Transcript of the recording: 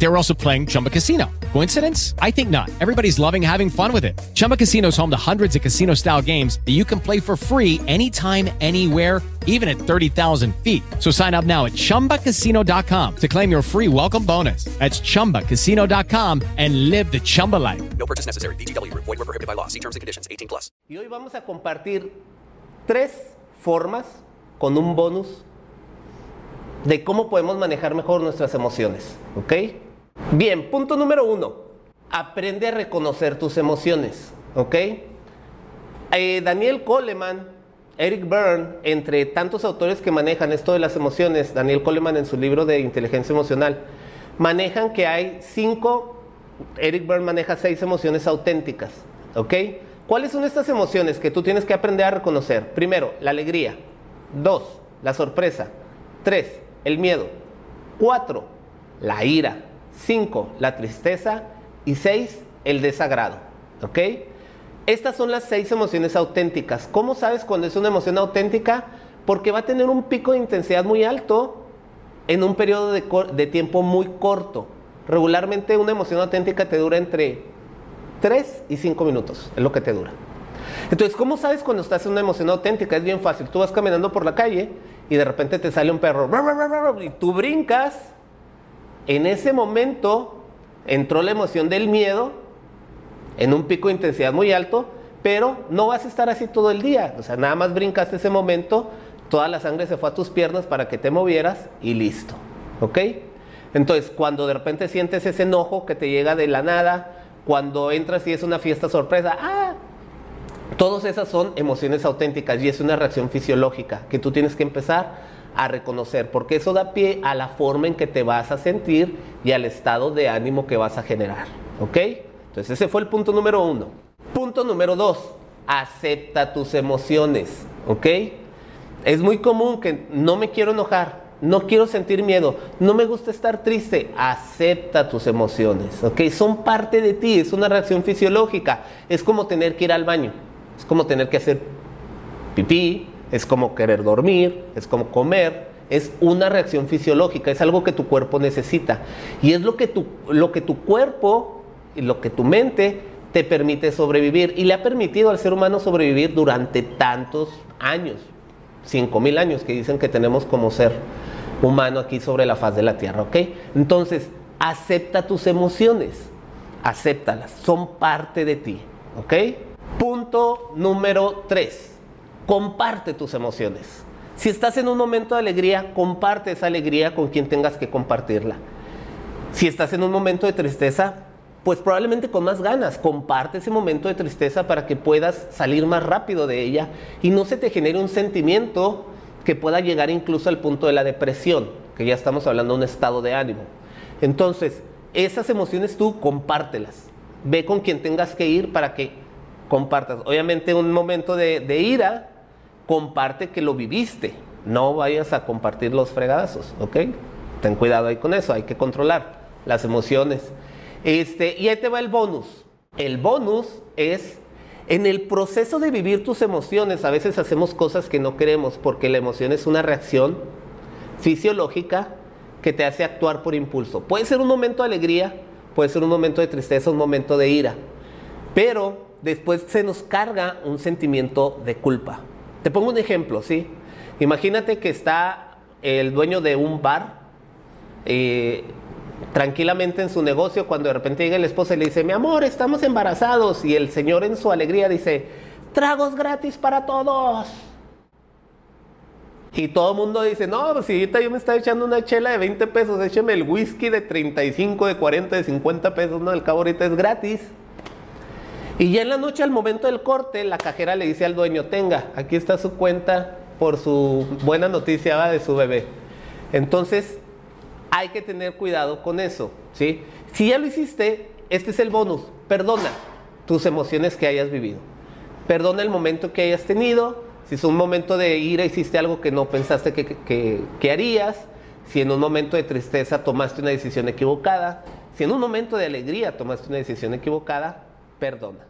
They were also playing Chumba Casino. Coincidence? I think not. Everybody's loving having fun with it. Chumba Casino is home to hundreds of casino style games that you can play for free anytime, anywhere, even at 30,000 feet. So sign up now at chumbacasino.com to claim your free welcome bonus. That's chumbacasino.com and live the Chumba life. No purchase necessary. VGW Group. Void were prohibited by law. See terms and conditions. 18 plus. Y hoy vamos a compartir tres formas con un bonus de cómo podemos manejar mejor nuestras emociones. ¿Ok? Bien, punto número uno. Aprende a reconocer tus emociones. ¿Ok? Eh, Daniel Coleman, Eric Byrne, entre tantos autores que manejan esto de las emociones, Daniel Coleman en su libro de inteligencia emocional, manejan que hay cinco, Eric Byrne maneja seis emociones auténticas. ¿Ok? ¿Cuáles son estas emociones que tú tienes que aprender a reconocer? Primero, la alegría. Dos, la sorpresa. Tres, el miedo. Cuatro, la ira. Cinco, la tristeza. Y seis, el desagrado. ¿Ok? Estas son las seis emociones auténticas. ¿Cómo sabes cuando es una emoción auténtica? Porque va a tener un pico de intensidad muy alto en un periodo de, de tiempo muy corto. Regularmente una emoción auténtica te dura entre 3 y 5 minutos, es lo que te dura. Entonces, ¿cómo sabes cuando estás en una emoción auténtica? Es bien fácil. Tú vas caminando por la calle y de repente te sale un perro y tú brincas. En ese momento entró la emoción del miedo en un pico de intensidad muy alto, pero no vas a estar así todo el día. O sea, nada más brincaste ese momento, toda la sangre se fue a tus piernas para que te movieras y listo. ¿Ok? Entonces, cuando de repente sientes ese enojo que te llega de la nada, cuando entras y es una fiesta sorpresa, ¡ah! Todas esas son emociones auténticas y es una reacción fisiológica que tú tienes que empezar a reconocer, porque eso da pie a la forma en que te vas a sentir y al estado de ánimo que vas a generar. ¿Ok? Entonces ese fue el punto número uno. Punto número dos, acepta tus emociones. ¿Ok? Es muy común que no me quiero enojar, no quiero sentir miedo, no me gusta estar triste, acepta tus emociones, ¿ok? Son parte de ti, es una reacción fisiológica, es como tener que ir al baño, es como tener que hacer pipí, es como querer dormir, es como comer, es una reacción fisiológica, es algo que tu cuerpo necesita y es lo que tu, lo que tu cuerpo y lo que tu mente te permite sobrevivir y le ha permitido al ser humano sobrevivir durante tantos años, 5000 años que dicen que tenemos como ser humano aquí sobre la faz de la tierra, ¿ok? Entonces, acepta tus emociones, acéptalas, son parte de ti, ¿ok? Punto número 3, comparte tus emociones. Si estás en un momento de alegría, comparte esa alegría con quien tengas que compartirla. Si estás en un momento de tristeza, pues probablemente con más ganas, comparte ese momento de tristeza para que puedas salir más rápido de ella y no se te genere un sentimiento que pueda llegar incluso al punto de la depresión, que ya estamos hablando de un estado de ánimo. Entonces, esas emociones tú compártelas. Ve con quien tengas que ir para que compartas. Obviamente un momento de, de ira, comparte que lo viviste. No vayas a compartir los fregadazos, ¿ok? Ten cuidado ahí con eso, hay que controlar las emociones. Este, y ahí te va el bonus. El bonus es en el proceso de vivir tus emociones, a veces hacemos cosas que no queremos porque la emoción es una reacción fisiológica que te hace actuar por impulso. Puede ser un momento de alegría, puede ser un momento de tristeza, un momento de ira, pero después se nos carga un sentimiento de culpa. Te pongo un ejemplo, ¿sí? Imagínate que está el dueño de un bar eh, tranquilamente en su negocio cuando de repente llega el esposo y le dice, mi amor, estamos embarazados. Y el señor en su alegría dice, tragos gratis para todos. Y todo el mundo dice, no, pues si ahorita yo me estaba echando una chela de 20 pesos, écheme el whisky de 35, de 40, de 50 pesos, no, al cabo ahorita es gratis. Y ya en la noche, al momento del corte, la cajera le dice al dueño, tenga, aquí está su cuenta por su buena noticia de su bebé. Entonces, hay que tener cuidado con eso, ¿sí? Si ya lo hiciste, este es el bonus. Perdona tus emociones que hayas vivido. Perdona el momento que hayas tenido. Si es un momento de ira, hiciste algo que no pensaste que harías. Si en un momento de tristeza tomaste una decisión equivocada. Si en un momento de alegría tomaste una decisión equivocada, perdona.